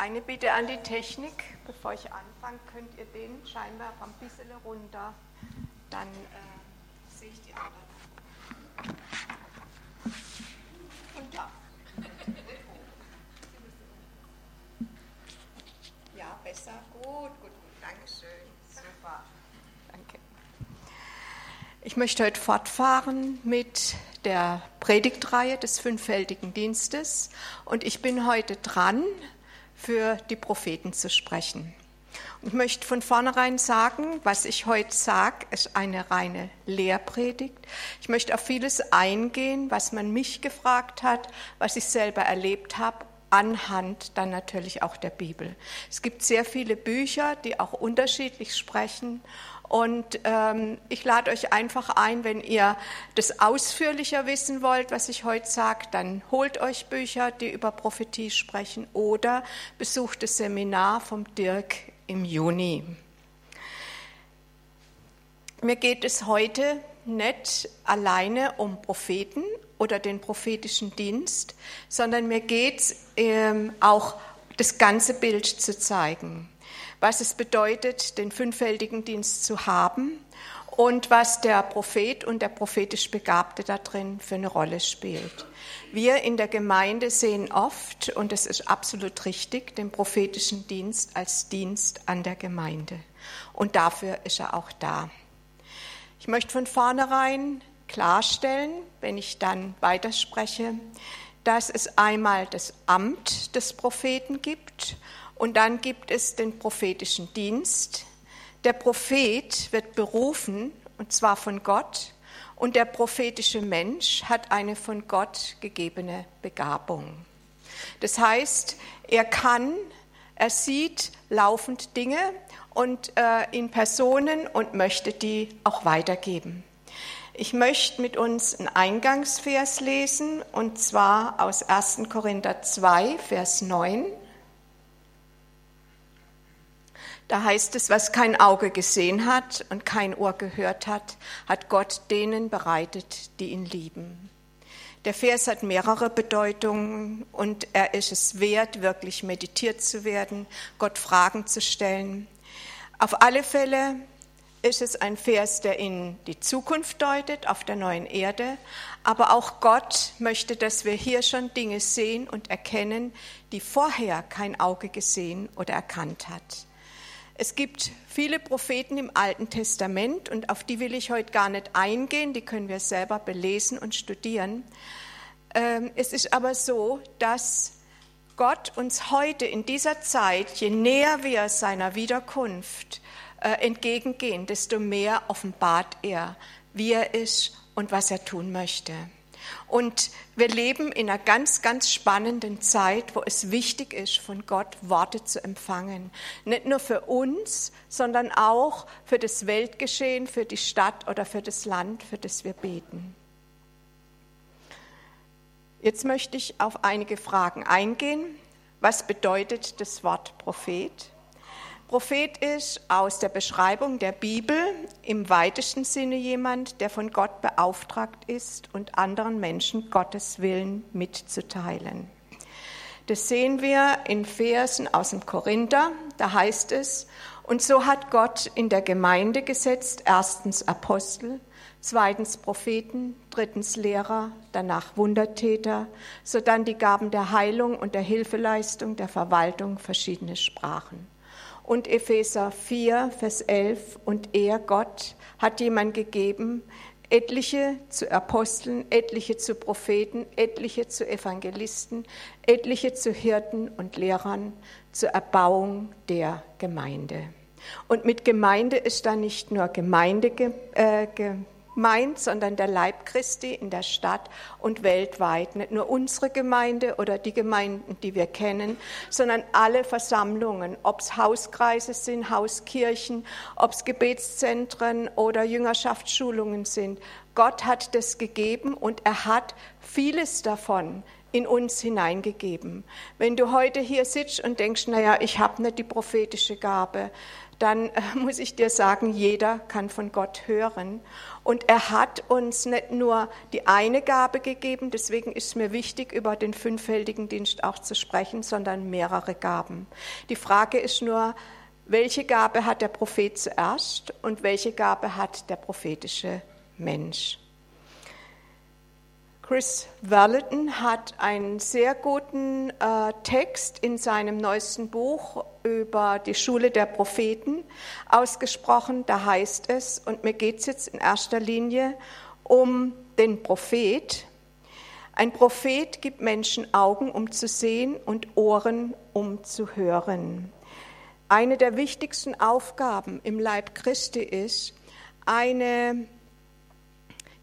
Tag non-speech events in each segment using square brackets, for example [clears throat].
Eine Bitte an die Technik, bevor ich anfange, könnt ihr den Scheinwerfer ein bisschen runter, dann äh, sehe ich die anderen. Und da. Ja, besser. Gut, gut, gut. Dankeschön. Super. Danke. Ich möchte heute fortfahren mit der Predigtreihe des fünffältigen Dienstes und ich bin heute dran für die Propheten zu sprechen. Ich möchte von vornherein sagen, was ich heute sage, ist eine reine Lehrpredigt. Ich möchte auf vieles eingehen, was man mich gefragt hat, was ich selber erlebt habe anhand dann natürlich auch der Bibel. Es gibt sehr viele Bücher, die auch unterschiedlich sprechen und ähm, ich lade euch einfach ein, wenn ihr das ausführlicher wissen wollt, was ich heute sage, dann holt euch Bücher, die über Prophetie sprechen oder besucht das Seminar vom Dirk im Juni. Mir geht es heute nicht alleine um Propheten oder den prophetischen Dienst, sondern mir geht es ähm, auch das ganze Bild zu zeigen was es bedeutet, den fünffältigen Dienst zu haben und was der Prophet und der prophetisch Begabte da drin für eine Rolle spielt. Wir in der Gemeinde sehen oft, und es ist absolut richtig, den prophetischen Dienst als Dienst an der Gemeinde. Und dafür ist er auch da. Ich möchte von vornherein klarstellen, wenn ich dann weiterspreche, dass es einmal das Amt des Propheten gibt und dann gibt es den prophetischen Dienst. Der Prophet wird berufen, und zwar von Gott, und der prophetische Mensch hat eine von Gott gegebene Begabung. Das heißt, er kann, er sieht laufend Dinge und äh, in Personen und möchte die auch weitergeben. Ich möchte mit uns einen Eingangsvers lesen, und zwar aus 1. Korinther 2, Vers 9. Da heißt es, was kein Auge gesehen hat und kein Ohr gehört hat, hat Gott denen bereitet, die ihn lieben. Der Vers hat mehrere Bedeutungen und er ist es wert, wirklich meditiert zu werden, Gott Fragen zu stellen. Auf alle Fälle ist es ein Vers, der in die Zukunft deutet, auf der neuen Erde. Aber auch Gott möchte, dass wir hier schon Dinge sehen und erkennen, die vorher kein Auge gesehen oder erkannt hat. Es gibt viele Propheten im Alten Testament und auf die will ich heute gar nicht eingehen, die können wir selber belesen und studieren. Ähm, es ist aber so, dass Gott uns heute in dieser Zeit, je näher wir seiner Wiederkunft äh, entgegengehen, desto mehr offenbart er, wie er ist und was er tun möchte. Und wir leben in einer ganz, ganz spannenden Zeit, wo es wichtig ist, von Gott Worte zu empfangen. Nicht nur für uns, sondern auch für das Weltgeschehen, für die Stadt oder für das Land, für das wir beten. Jetzt möchte ich auf einige Fragen eingehen. Was bedeutet das Wort Prophet? Prophet ist aus der Beschreibung der Bibel im weitesten Sinne jemand, der von Gott beauftragt ist und anderen Menschen Gottes Willen mitzuteilen. Das sehen wir in Versen aus dem Korinther, da heißt es, und so hat Gott in der Gemeinde gesetzt, erstens Apostel, zweitens Propheten, drittens Lehrer, danach Wundertäter, sodann die Gaben der Heilung und der Hilfeleistung, der Verwaltung verschiedene Sprachen und Epheser 4, Vers 11, und er, Gott, hat jemand gegeben, etliche zu Aposteln, etliche zu Propheten, etliche zu Evangelisten, etliche zu Hirten und Lehrern zur Erbauung der Gemeinde. Und mit Gemeinde ist da nicht nur Gemeinde äh, meint, sondern der Leib Christi in der Stadt und weltweit. Nicht nur unsere Gemeinde oder die Gemeinden, die wir kennen, sondern alle Versammlungen, ob es Hauskreise sind, Hauskirchen, ob es Gebetszentren oder Jüngerschaftsschulungen sind. Gott hat das gegeben und er hat vieles davon in uns hineingegeben. Wenn du heute hier sitzt und denkst, naja, ich habe nicht die prophetische Gabe, dann [laughs] äh, muss ich dir sagen, jeder kann von Gott hören. Und er hat uns nicht nur die eine Gabe gegeben, deswegen ist es mir wichtig, über den fünffältigen Dienst auch zu sprechen, sondern mehrere Gaben. Die Frage ist nur, welche Gabe hat der Prophet zuerst und welche Gabe hat der prophetische Mensch? Chris Verleton hat einen sehr guten äh, Text in seinem neuesten Buch über die Schule der Propheten ausgesprochen. Da heißt es, und mir geht es jetzt in erster Linie um den Prophet. Ein Prophet gibt Menschen Augen, um zu sehen und Ohren, um zu hören. Eine der wichtigsten Aufgaben im Leib Christi ist, eine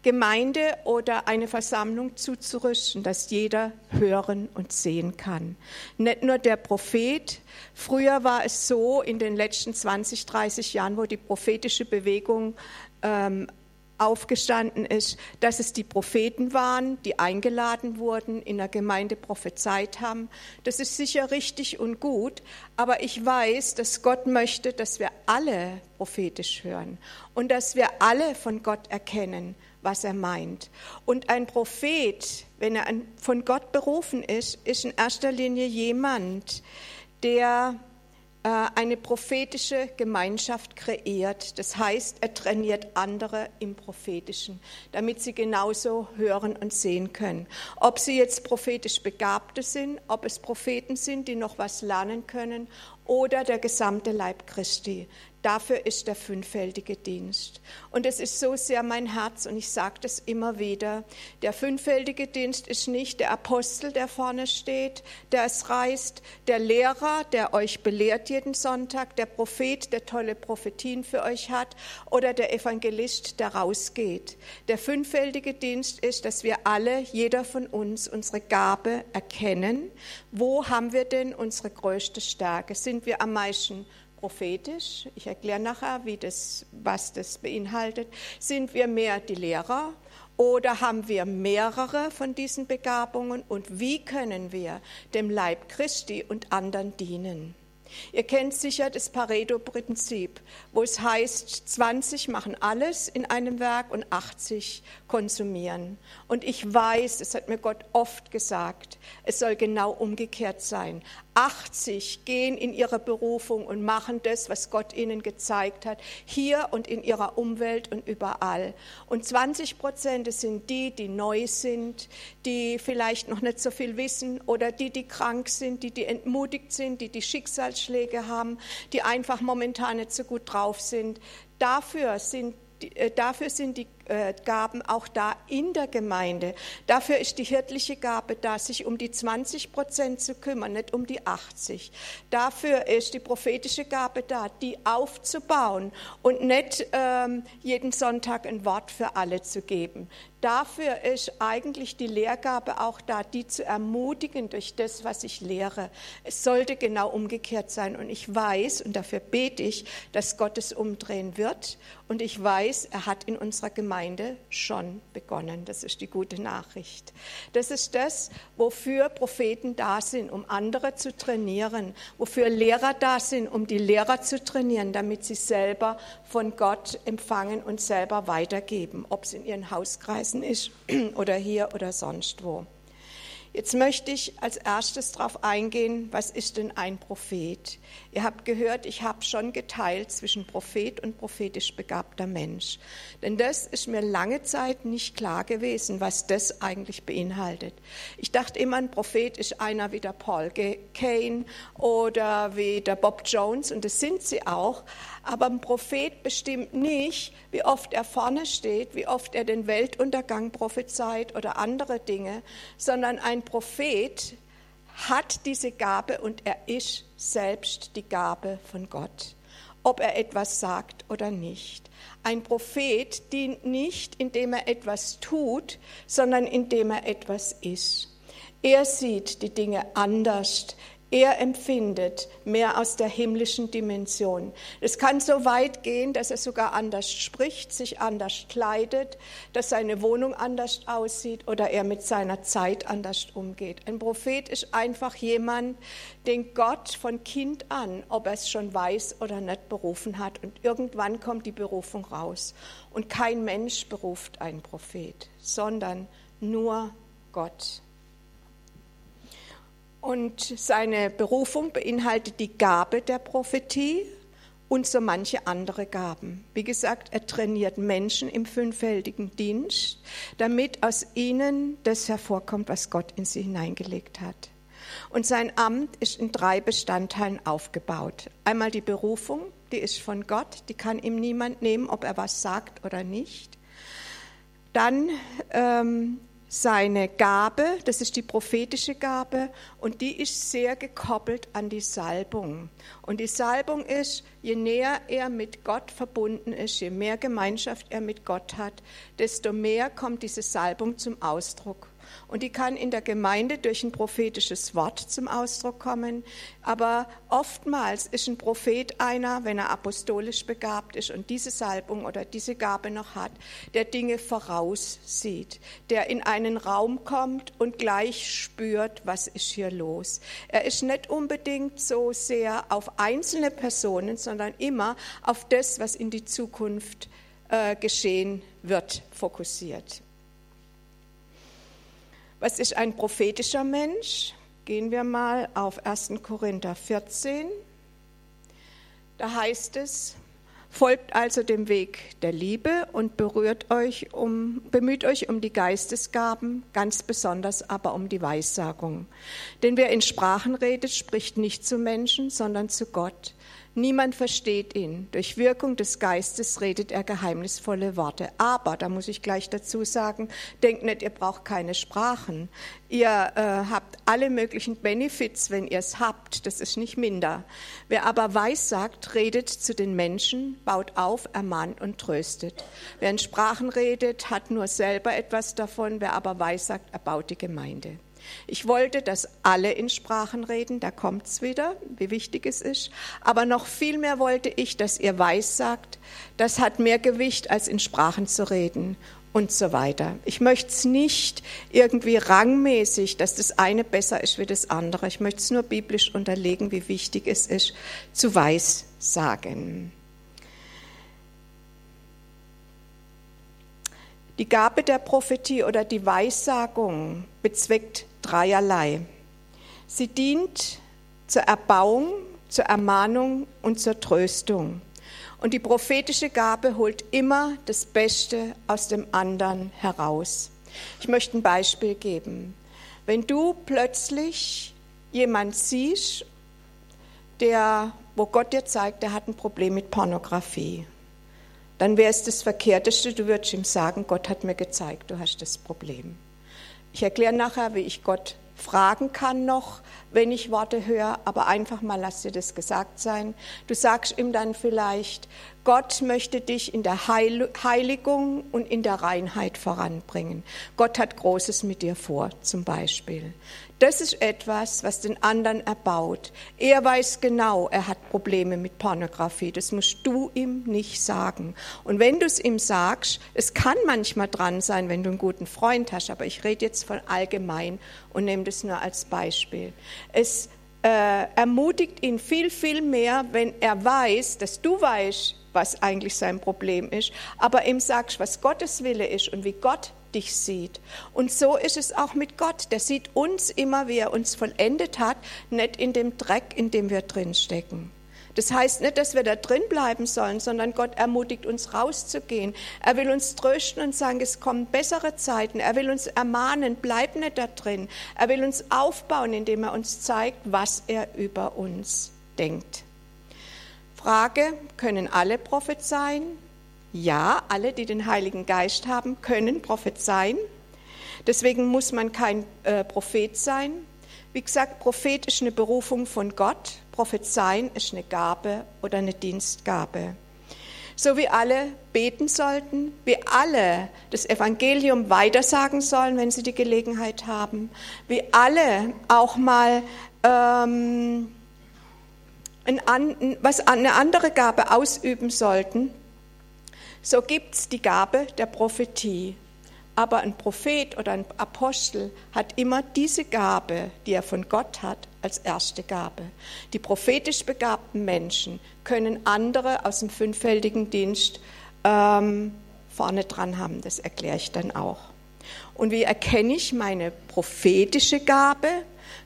Gemeinde oder eine Versammlung zuzurüsten, dass jeder hören und sehen kann. Nicht nur der Prophet. Früher war es so, in den letzten 20, 30 Jahren, wo die prophetische Bewegung ähm, aufgestanden ist, dass es die Propheten waren, die eingeladen wurden, in der Gemeinde prophezeit haben. Das ist sicher richtig und gut, aber ich weiß, dass Gott möchte, dass wir alle prophetisch hören und dass wir alle von Gott erkennen, was er meint. Und ein Prophet, wenn er von Gott berufen ist, ist in erster Linie jemand, der äh, eine prophetische Gemeinschaft kreiert. Das heißt, er trainiert andere im Prophetischen, damit sie genauso hören und sehen können. Ob sie jetzt prophetisch Begabte sind, ob es Propheten sind, die noch was lernen können oder der gesamte Leib Christi. Dafür ist der fünffältige Dienst. Und es ist so sehr mein Herz und ich sage das immer wieder. Der fünffältige Dienst ist nicht der Apostel, der vorne steht, der es reißt, der Lehrer, der euch belehrt jeden Sonntag, der Prophet, der tolle Prophetien für euch hat oder der Evangelist, der rausgeht. Der fünffältige Dienst ist, dass wir alle, jeder von uns, unsere Gabe erkennen. Wo haben wir denn unsere größte Stärke? Sind wir am meisten prophetisch, ich erkläre nachher, wie das, was das beinhaltet, sind wir mehr die Lehrer oder haben wir mehrere von diesen Begabungen und wie können wir dem Leib Christi und anderen dienen? Ihr kennt sicher das Pareto-Prinzip, wo es heißt, 20 machen alles in einem Werk und 80 konsumieren. Und ich weiß, das hat mir Gott oft gesagt, es soll genau umgekehrt sein. 80 gehen in ihre Berufung und machen das, was Gott ihnen gezeigt hat, hier und in ihrer Umwelt und überall. Und 20 Prozent sind die, die neu sind, die vielleicht noch nicht so viel wissen oder die, die krank sind, die, die entmutigt sind, die die Schicksalsschläge haben, die einfach momentan nicht so gut drauf sind. Dafür sind, äh, dafür sind die Gaben auch da in der Gemeinde. Dafür ist die hirtliche Gabe da, sich um die 20 Prozent zu kümmern, nicht um die 80. Dafür ist die prophetische Gabe da, die aufzubauen und nicht ähm, jeden Sonntag ein Wort für alle zu geben. Dafür ist eigentlich die Lehrgabe auch da, die zu ermutigen durch das, was ich lehre. Es sollte genau umgekehrt sein. Und ich weiß, und dafür bete ich, dass Gott es umdrehen wird. Und ich weiß, er hat in unserer Gemeinde schon begonnen. Das ist die gute Nachricht. Das ist das, wofür Propheten da sind, um andere zu trainieren, wofür Lehrer da sind, um die Lehrer zu trainieren, damit sie selber von Gott empfangen und selber weitergeben, ob es in ihren Hauskreisen ist [clears throat] oder hier oder sonst wo. Jetzt möchte ich als erstes darauf eingehen, was ist denn ein Prophet? Ihr habt gehört, ich habe schon geteilt zwischen Prophet und prophetisch begabter Mensch. Denn das ist mir lange Zeit nicht klar gewesen, was das eigentlich beinhaltet. Ich dachte immer, ein Prophet ist einer wie der Paul Kane oder wie der Bob Jones und das sind sie auch. Aber ein Prophet bestimmt nicht, wie oft er vorne steht, wie oft er den Weltuntergang prophezeit oder andere Dinge, sondern ein Prophet hat diese Gabe und er ist selbst die Gabe von Gott, ob er etwas sagt oder nicht. Ein Prophet dient nicht, indem er etwas tut, sondern indem er etwas ist. Er sieht die Dinge anders. Er empfindet mehr aus der himmlischen Dimension. Es kann so weit gehen, dass er sogar anders spricht, sich anders kleidet, dass seine Wohnung anders aussieht oder er mit seiner Zeit anders umgeht. Ein Prophet ist einfach jemand, den Gott von Kind an, ob er es schon weiß oder nicht, berufen hat. Und irgendwann kommt die Berufung raus. Und kein Mensch beruft einen Prophet, sondern nur Gott. Und seine Berufung beinhaltet die Gabe der Prophetie und so manche andere Gaben. Wie gesagt, er trainiert Menschen im fünffältigen Dienst, damit aus ihnen das hervorkommt, was Gott in sie hineingelegt hat. Und sein Amt ist in drei Bestandteilen aufgebaut. Einmal die Berufung, die ist von Gott, die kann ihm niemand nehmen, ob er was sagt oder nicht. Dann ähm, seine Gabe, das ist die prophetische Gabe, und die ist sehr gekoppelt an die Salbung. Und die Salbung ist, je näher er mit Gott verbunden ist, je mehr Gemeinschaft er mit Gott hat, desto mehr kommt diese Salbung zum Ausdruck. Und die kann in der Gemeinde durch ein prophetisches Wort zum Ausdruck kommen. Aber oftmals ist ein Prophet einer, wenn er apostolisch begabt ist und diese Salbung oder diese Gabe noch hat, der Dinge voraussieht, der in einen Raum kommt und gleich spürt, was ist hier los. Er ist nicht unbedingt so sehr auf einzelne Personen, sondern immer auf das, was in die Zukunft äh, geschehen wird, fokussiert. Was ist ein prophetischer Mensch? Gehen wir mal auf 1. Korinther 14. Da heißt es, folgt also dem Weg der Liebe und berührt euch um, bemüht euch um die Geistesgaben, ganz besonders aber um die Weissagung. Denn wer in Sprachen redet, spricht nicht zu Menschen, sondern zu Gott. Niemand versteht ihn. Durch Wirkung des Geistes redet er geheimnisvolle Worte. Aber, da muss ich gleich dazu sagen, denkt nicht, ihr braucht keine Sprachen. Ihr äh, habt alle möglichen Benefits, wenn ihr es habt. Das ist nicht minder. Wer aber weiß sagt, redet zu den Menschen, baut auf, ermahnt und tröstet. Wer in Sprachen redet, hat nur selber etwas davon. Wer aber weiß sagt, erbaut die Gemeinde. Ich wollte, dass alle in Sprachen reden, da kommt es wieder, wie wichtig es ist. Aber noch viel mehr wollte ich, dass ihr weiß sagt, das hat mehr Gewicht, als in Sprachen zu reden und so weiter. Ich möchte es nicht irgendwie rangmäßig, dass das eine besser ist wie das andere. Ich möchte es nur biblisch unterlegen, wie wichtig es ist, zu weiß sagen. Die Gabe der Prophetie oder die Weissagung bezweckt dreierlei. Sie dient zur Erbauung, zur Ermahnung und zur Tröstung. Und die prophetische Gabe holt immer das Beste aus dem anderen heraus. Ich möchte ein Beispiel geben. Wenn du plötzlich jemand siehst, der, wo Gott dir zeigt, der hat ein Problem mit Pornografie, dann wäre es das Verkehrteste, du würdest ihm sagen, Gott hat mir gezeigt, du hast das Problem. Ich erkläre nachher, wie ich Gott fragen kann noch, wenn ich Worte höre, aber einfach mal lass dir das gesagt sein. Du sagst ihm dann vielleicht, Gott möchte dich in der Heiligung und in der Reinheit voranbringen. Gott hat Großes mit dir vor, zum Beispiel. Das ist etwas, was den anderen erbaut. Er weiß genau, er hat Probleme mit Pornografie. Das musst du ihm nicht sagen. Und wenn du es ihm sagst, es kann manchmal dran sein, wenn du einen guten Freund hast, aber ich rede jetzt von allgemein und nehme das nur als Beispiel. Es äh, ermutigt ihn viel, viel mehr, wenn er weiß, dass du weißt, was eigentlich sein Problem ist, aber ihm sagst, was Gottes Wille ist und wie Gott dich sieht. Und so ist es auch mit Gott. Der sieht uns immer, wie er uns vollendet hat, nicht in dem Dreck, in dem wir drinstecken. Das heißt nicht, dass wir da drin bleiben sollen, sondern Gott ermutigt uns rauszugehen. Er will uns trösten und sagen, es kommen bessere Zeiten. Er will uns ermahnen, bleib nicht da drin. Er will uns aufbauen, indem er uns zeigt, was er über uns denkt. Frage, können alle prophezeien? Ja, alle, die den Heiligen Geist haben, können prophezeien. Deswegen muss man kein äh, Prophet sein. Wie gesagt, Prophet ist eine Berufung von Gott. Prophezeien ist eine Gabe oder eine Dienstgabe. So wie alle beten sollten, wie alle das Evangelium weitersagen sollen, wenn sie die Gelegenheit haben, wie alle auch mal ähm, ein, was eine andere Gabe ausüben sollten, so gibt es die Gabe der Prophetie. Aber ein Prophet oder ein Apostel hat immer diese Gabe, die er von Gott hat, als erste Gabe. Die prophetisch begabten Menschen können andere aus dem fünffältigen Dienst ähm, vorne dran haben. Das erkläre ich dann auch. Und wie erkenne ich meine prophetische Gabe?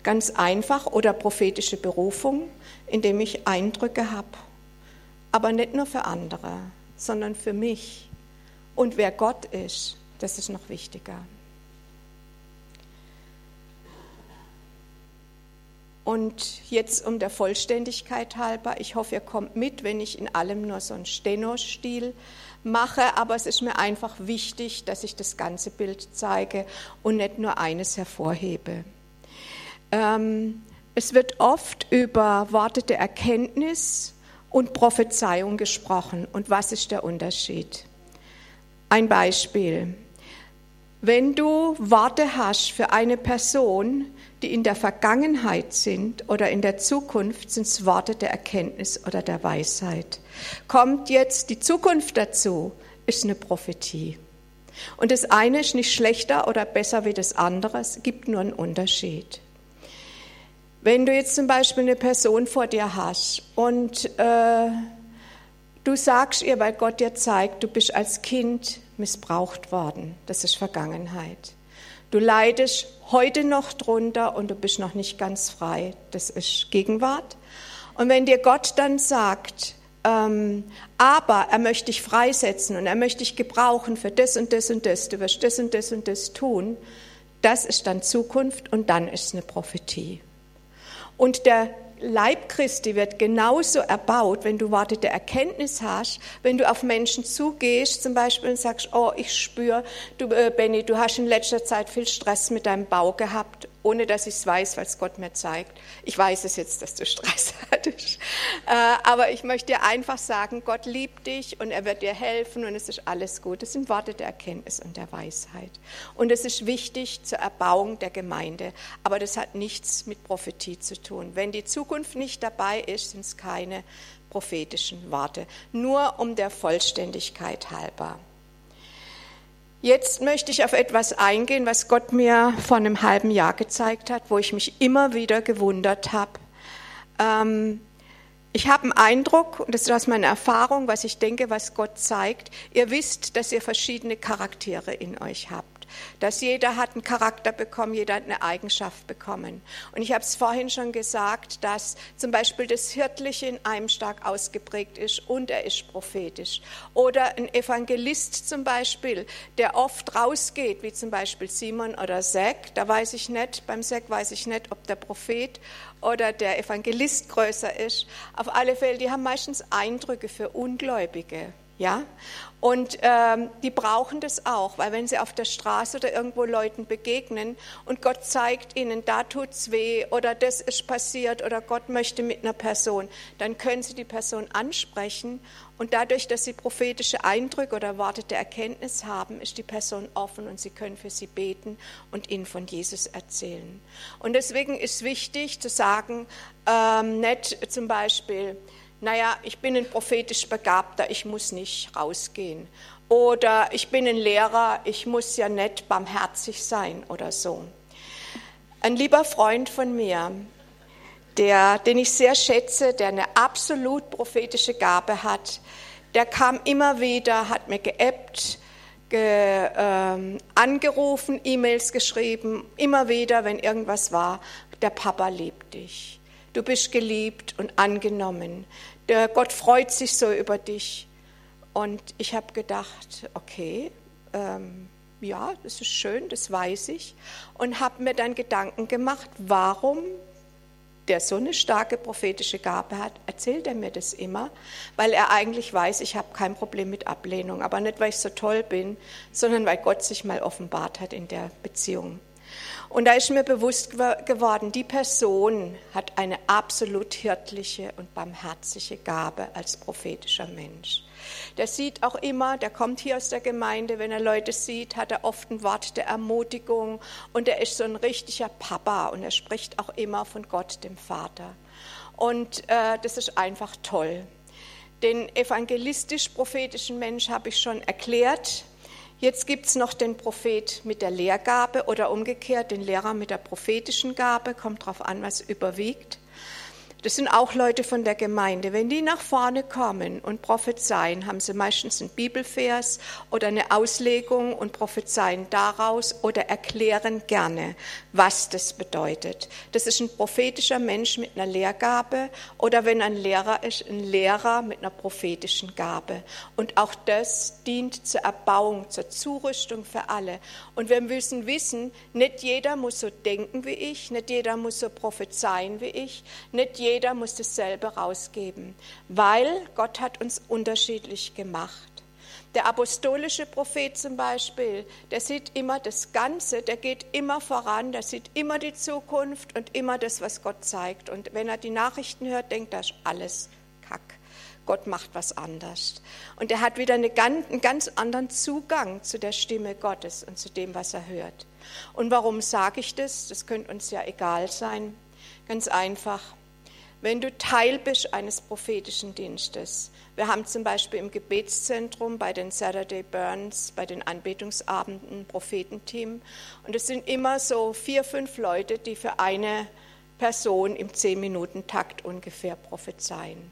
Ganz einfach oder prophetische Berufung, indem ich Eindrücke habe. Aber nicht nur für andere, sondern für mich. Und wer Gott ist, das ist noch wichtiger. Und jetzt um der Vollständigkeit halber, ich hoffe, ihr kommt mit, wenn ich in allem nur so einen Steno-Stil mache, aber es ist mir einfach wichtig, dass ich das ganze Bild zeige und nicht nur eines hervorhebe. Ähm, es wird oft über Worte der Erkenntnis und Prophezeiung gesprochen. Und was ist der Unterschied? Ein Beispiel. Wenn du Worte hast für eine Person, die in der Vergangenheit sind oder in der Zukunft, sind es Worte der Erkenntnis oder der Weisheit. Kommt jetzt die Zukunft dazu, ist eine Prophetie. Und das eine ist nicht schlechter oder besser wie das andere, es gibt nur einen Unterschied. Wenn du jetzt zum Beispiel eine Person vor dir hast und äh, du sagst ihr, weil Gott dir zeigt, du bist als Kind missbraucht worden, das ist Vergangenheit. Du leidest heute noch drunter und du bist noch nicht ganz frei, das ist Gegenwart. Und wenn dir Gott dann sagt, ähm, aber er möchte dich freisetzen und er möchte dich gebrauchen für das und das und das, du wirst das und das und das tun, das ist dann Zukunft und dann ist es eine Prophetie. Und der Leib Christi wird genauso erbaut, wenn du Worte der Erkenntnis hast, wenn du auf Menschen zugehst zum Beispiel und sagst, oh, ich spüre, du, äh, Benny, du hast in letzter Zeit viel Stress mit deinem Bau gehabt ohne dass ich es weiß, weil es Gott mir zeigt. Ich weiß es jetzt, dass du Stress [laughs] hattest. Äh, aber ich möchte dir einfach sagen, Gott liebt dich und er wird dir helfen und es ist alles gut. Das sind Worte der Erkenntnis und der Weisheit. Und es ist wichtig zur Erbauung der Gemeinde. Aber das hat nichts mit Prophetie zu tun. Wenn die Zukunft nicht dabei ist, sind es keine prophetischen Worte. Nur um der Vollständigkeit halber. Jetzt möchte ich auf etwas eingehen, was Gott mir vor einem halben Jahr gezeigt hat, wo ich mich immer wieder gewundert habe. Ähm, ich habe einen Eindruck, und das ist aus meiner Erfahrung, was ich denke, was Gott zeigt. Ihr wisst, dass ihr verschiedene Charaktere in euch habt dass jeder hat einen Charakter bekommen, jeder hat eine Eigenschaft bekommen. Und ich habe es vorhin schon gesagt, dass zum Beispiel das Hirtliche in einem stark ausgeprägt ist und er ist prophetisch. Oder ein Evangelist zum Beispiel, der oft rausgeht, wie zum Beispiel Simon oder Zack, da weiß ich nicht, beim Zack weiß ich nicht, ob der Prophet oder der Evangelist größer ist. Auf alle Fälle, die haben meistens Eindrücke für Ungläubige. Ja? Und ähm, die brauchen das auch, weil wenn sie auf der Straße oder irgendwo Leuten begegnen und Gott zeigt ihnen, da tut's weh oder das ist passiert oder Gott möchte mit einer Person, dann können sie die Person ansprechen und dadurch, dass sie prophetische Eindrücke oder Worte Erkenntnis haben, ist die Person offen und sie können für sie beten und ihnen von Jesus erzählen. Und deswegen ist wichtig zu sagen, ähm, nicht zum Beispiel, naja, ich bin ein prophetisch Begabter, ich muss nicht rausgehen. Oder ich bin ein Lehrer, ich muss ja nicht barmherzig sein oder so. Ein lieber Freund von mir, der, den ich sehr schätze, der eine absolut prophetische Gabe hat, der kam immer wieder, hat mir geappt, ge, äh, angerufen, E-Mails geschrieben, immer wieder, wenn irgendwas war, der Papa liebt dich. Du bist geliebt und angenommen. Der Gott freut sich so über dich. Und ich habe gedacht, okay, ähm, ja, das ist schön, das weiß ich. Und habe mir dann Gedanken gemacht, warum der so eine starke prophetische Gabe hat, erzählt er mir das immer, weil er eigentlich weiß, ich habe kein Problem mit Ablehnung, aber nicht, weil ich so toll bin, sondern weil Gott sich mal offenbart hat in der Beziehung. Und da ist mir bewusst geworden, die Person hat eine absolut hirtliche und barmherzige Gabe als prophetischer Mensch. Der sieht auch immer, der kommt hier aus der Gemeinde, wenn er Leute sieht, hat er oft ein Wort der Ermutigung und er ist so ein richtiger Papa und er spricht auch immer von Gott, dem Vater. Und äh, das ist einfach toll. Den evangelistisch-prophetischen Mensch habe ich schon erklärt. Jetzt gibt es noch den Prophet mit der Lehrgabe oder umgekehrt den Lehrer mit der prophetischen Gabe, kommt darauf an, was überwiegt. Das sind auch Leute von der Gemeinde. Wenn die nach vorne kommen und prophezeien, haben sie meistens einen Bibelvers oder eine Auslegung und prophezeien daraus oder erklären gerne, was das bedeutet. Das ist ein prophetischer Mensch mit einer Lehrgabe oder wenn ein Lehrer ist, ein Lehrer mit einer prophetischen Gabe. Und auch das dient zur Erbauung, zur Zurüstung für alle. Und wir müssen wissen, nicht jeder muss so denken wie ich, nicht jeder muss so prophezeien wie ich, nicht jeder jeder muss dasselbe rausgeben, weil Gott hat uns unterschiedlich gemacht. Der apostolische Prophet zum Beispiel, der sieht immer das Ganze, der geht immer voran, der sieht immer die Zukunft und immer das, was Gott zeigt. Und wenn er die Nachrichten hört, denkt er, alles Kack. Gott macht was anders. Und er hat wieder eine einen ganz anderen Zugang zu der Stimme Gottes und zu dem, was er hört. Und warum sage ich das? Das könnte uns ja egal sein. Ganz einfach wenn du Teil bist eines prophetischen Dienstes. Wir haben zum Beispiel im Gebetszentrum bei den Saturday Burns, bei den Anbetungsabenden ein Prophetenteam. Und es sind immer so vier, fünf Leute, die für eine Person im Zehn-Minuten-Takt ungefähr prophezeien.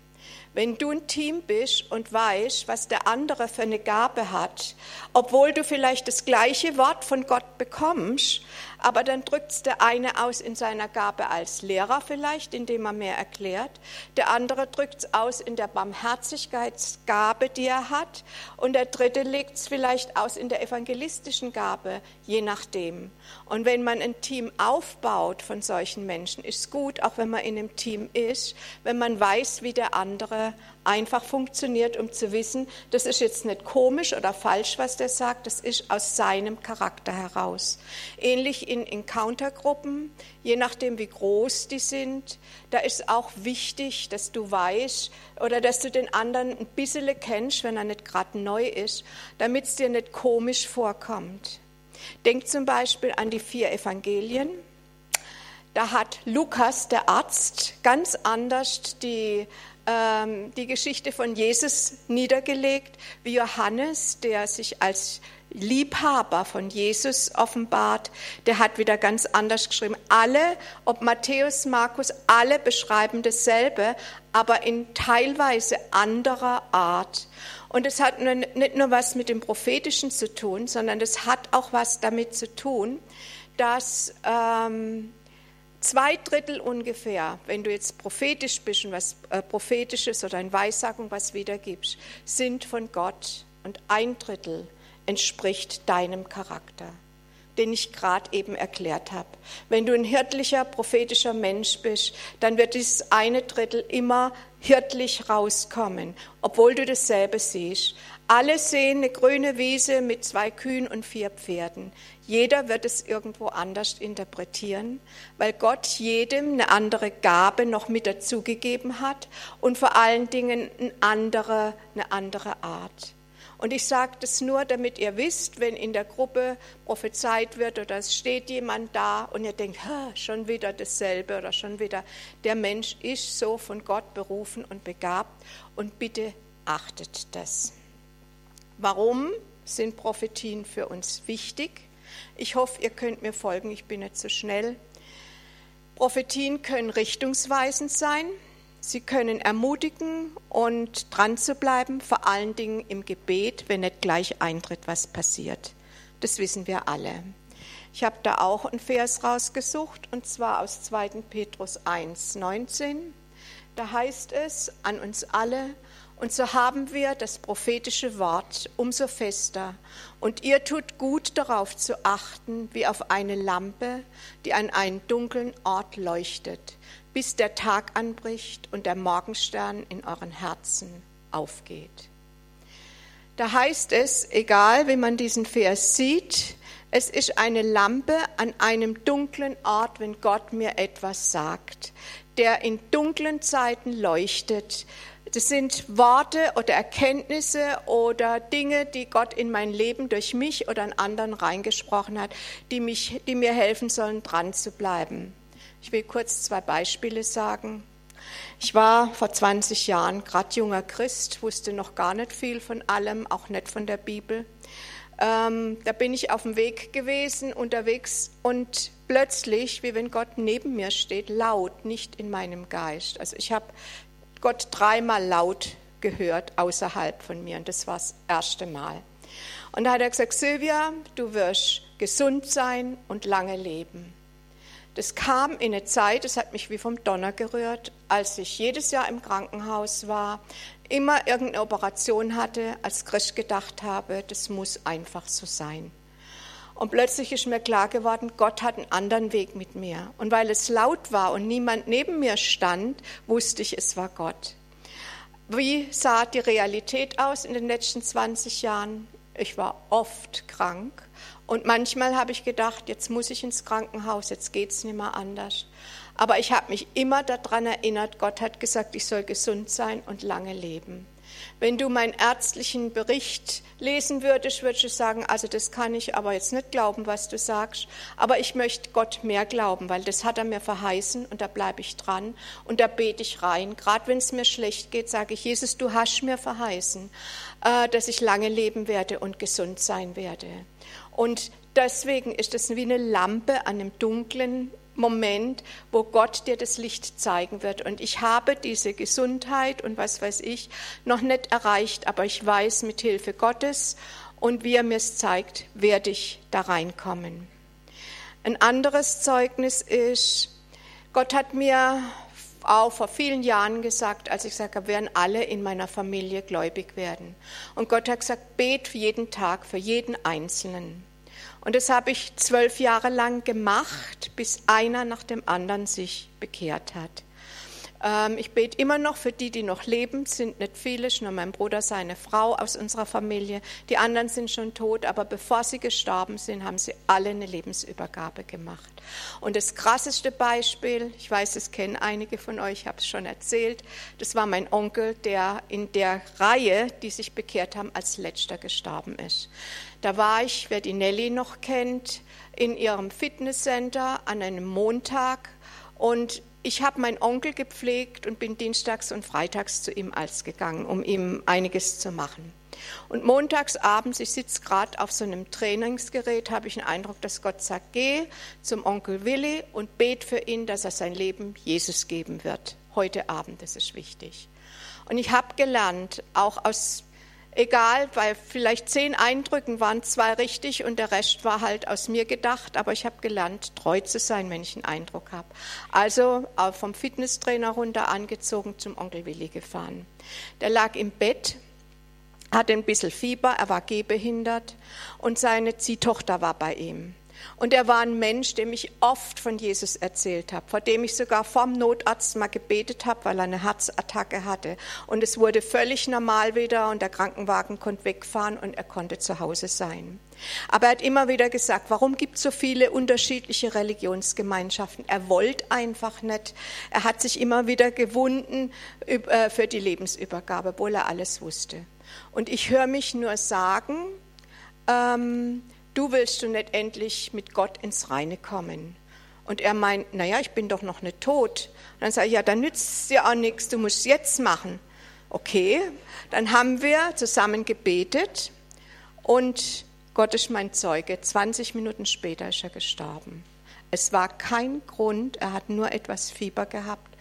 Wenn du ein Team bist und weißt, was der andere für eine Gabe hat, obwohl du vielleicht das gleiche Wort von Gott bekommst, aber dann drückt der eine aus in seiner Gabe als Lehrer vielleicht, indem er mehr erklärt, der andere drückt es aus in der Barmherzigkeitsgabe, die er hat, und der dritte legt es vielleicht aus in der evangelistischen Gabe, je nachdem. Und wenn man ein Team aufbaut von solchen Menschen, ist gut, auch wenn man in einem Team ist, wenn man weiß, wie der andere einfach funktioniert, um zu wissen, das ist jetzt nicht komisch oder falsch, was der sagt, das ist aus seinem Charakter heraus. Ähnlich in Encountergruppen, je nachdem wie groß die sind, da ist auch wichtig, dass du weißt oder dass du den anderen ein bisschen kennst, wenn er nicht gerade neu ist, damit es dir nicht komisch vorkommt. Denk zum Beispiel an die vier Evangelien. Da hat Lukas, der Arzt, ganz anders die die Geschichte von Jesus niedergelegt, wie Johannes, der sich als Liebhaber von Jesus offenbart, der hat wieder ganz anders geschrieben. Alle, ob Matthäus, Markus, alle beschreiben dasselbe, aber in teilweise anderer Art. Und es hat nicht nur was mit dem Prophetischen zu tun, sondern es hat auch was damit zu tun, dass ähm, Zwei Drittel ungefähr, wenn du jetzt prophetisch bist und was äh, prophetisches oder in Weissagung was wiedergibst, sind von Gott und ein Drittel entspricht deinem Charakter, den ich gerade eben erklärt habe. Wenn du ein hirtlicher, prophetischer Mensch bist, dann wird dieses eine Drittel immer hirtlich rauskommen, obwohl du dasselbe siehst. Alle sehen eine grüne Wiese mit zwei Kühen und vier Pferden. Jeder wird es irgendwo anders interpretieren, weil Gott jedem eine andere Gabe noch mit dazugegeben hat und vor allen Dingen eine andere, eine andere Art. Und ich sage das nur, damit ihr wisst, wenn in der Gruppe prophezeit wird oder es steht jemand da und ihr denkt, schon wieder dasselbe oder schon wieder, der Mensch ist so von Gott berufen und begabt und bitte achtet das. Warum sind Prophetien für uns wichtig? Ich hoffe, ihr könnt mir folgen, ich bin nicht so schnell. Prophetien können richtungsweisend sein. Sie können ermutigen und dran zu bleiben, vor allen Dingen im Gebet, wenn nicht gleich eintritt, was passiert. Das wissen wir alle. Ich habe da auch einen Vers rausgesucht, und zwar aus 2. Petrus 1, 19. Da heißt es an uns alle, und so haben wir das prophetische Wort umso fester. Und ihr tut gut darauf zu achten, wie auf eine Lampe, die an einen dunklen Ort leuchtet, bis der Tag anbricht und der Morgenstern in euren Herzen aufgeht. Da heißt es, egal wie man diesen Vers sieht, Es ist eine Lampe an einem dunklen Ort, wenn Gott mir etwas sagt, der in dunklen Zeiten leuchtet. Das sind Worte oder Erkenntnisse oder Dinge, die Gott in mein Leben durch mich oder an anderen reingesprochen hat, die, mich, die mir helfen sollen, dran zu bleiben. Ich will kurz zwei Beispiele sagen. Ich war vor 20 Jahren gerade junger Christ, wusste noch gar nicht viel von allem, auch nicht von der Bibel. Ähm, da bin ich auf dem Weg gewesen, unterwegs und plötzlich, wie wenn Gott neben mir steht, laut, nicht in meinem Geist. Also ich habe Gott dreimal laut gehört außerhalb von mir und das war das erste Mal. Und da hat er gesagt, Silvia, du wirst gesund sein und lange leben. Das kam in eine Zeit, das hat mich wie vom Donner gerührt, als ich jedes Jahr im Krankenhaus war, immer irgendeine Operation hatte, als Christ gedacht habe, das muss einfach so sein. Und plötzlich ist mir klar geworden, Gott hat einen anderen Weg mit mir. Und weil es laut war und niemand neben mir stand, wusste ich, es war Gott. Wie sah die Realität aus in den letzten 20 Jahren? Ich war oft krank und manchmal habe ich gedacht, jetzt muss ich ins Krankenhaus, jetzt geht es nicht mehr anders. Aber ich habe mich immer daran erinnert, Gott hat gesagt, ich soll gesund sein und lange leben. Wenn du meinen ärztlichen Bericht lesen würdest, würdest du sagen, also das kann ich aber jetzt nicht glauben, was du sagst. Aber ich möchte Gott mehr glauben, weil das hat er mir verheißen und da bleibe ich dran und da bete ich rein. Gerade wenn es mir schlecht geht, sage ich, Jesus, du hast mir verheißen, äh, dass ich lange leben werde und gesund sein werde. Und deswegen ist es wie eine Lampe an einem dunklen Moment, wo Gott dir das Licht zeigen wird. Und ich habe diese Gesundheit und was weiß ich noch nicht erreicht, aber ich weiß, mit Hilfe Gottes und wie er mir es zeigt, werde ich da reinkommen. Ein anderes Zeugnis ist, Gott hat mir auch vor vielen Jahren gesagt, als ich gesagt habe, werden alle in meiner Familie gläubig werden. Und Gott hat gesagt, bet jeden Tag für jeden Einzelnen. Und das habe ich zwölf Jahre lang gemacht, bis einer nach dem anderen sich bekehrt hat. Ähm, ich bete immer noch für die, die noch leben, sind nicht viele, nur mein Bruder, seine Frau aus unserer Familie. Die anderen sind schon tot, aber bevor sie gestorben sind, haben sie alle eine Lebensübergabe gemacht. Und das krasseste Beispiel, ich weiß, es kennen einige von euch, ich habe es schon erzählt, das war mein Onkel, der in der Reihe, die sich bekehrt haben, als letzter gestorben ist. Da war ich, wer die Nelly noch kennt, in ihrem Fitnesscenter an einem Montag und ich habe meinen Onkel gepflegt und bin dienstags und freitags zu ihm als gegangen, um ihm einiges zu machen. Und montags abends, ich sitze gerade auf so einem Trainingsgerät, habe ich den Eindruck, dass Gott sagt, geh zum Onkel Willi und bet für ihn, dass er sein Leben Jesus geben wird. Heute Abend, das ist wichtig. Und ich habe gelernt, auch aus egal, weil vielleicht zehn Eindrücken waren zwei richtig und der Rest war halt aus mir gedacht, aber ich habe gelernt, treu zu sein, wenn ich einen Eindruck habe. Also vom Fitnesstrainer runter angezogen zum Onkel Willi gefahren. Der lag im Bett, hatte ein bisschen Fieber, er war gehbehindert und seine Ziehtochter war bei ihm. Und er war ein Mensch, dem ich oft von Jesus erzählt habe, vor dem ich sogar vom Notarzt mal gebetet habe, weil er eine Herzattacke hatte. Und es wurde völlig normal wieder und der Krankenwagen konnte wegfahren und er konnte zu Hause sein. Aber er hat immer wieder gesagt, warum gibt es so viele unterschiedliche Religionsgemeinschaften? Er wollte einfach nicht. Er hat sich immer wieder gewunden äh, für die Lebensübergabe, obwohl er alles wusste. Und ich höre mich nur sagen, ähm, du willst du nicht endlich mit Gott ins Reine kommen? Und er meint, naja, ich bin doch noch nicht tot. Und dann sage ich, ja, dann nützt es dir auch nichts, du musst es jetzt machen. Okay, dann haben wir zusammen gebetet und Gott ist mein Zeuge. 20 Minuten später ist er gestorben. Es war kein Grund, er hat nur etwas Fieber gehabt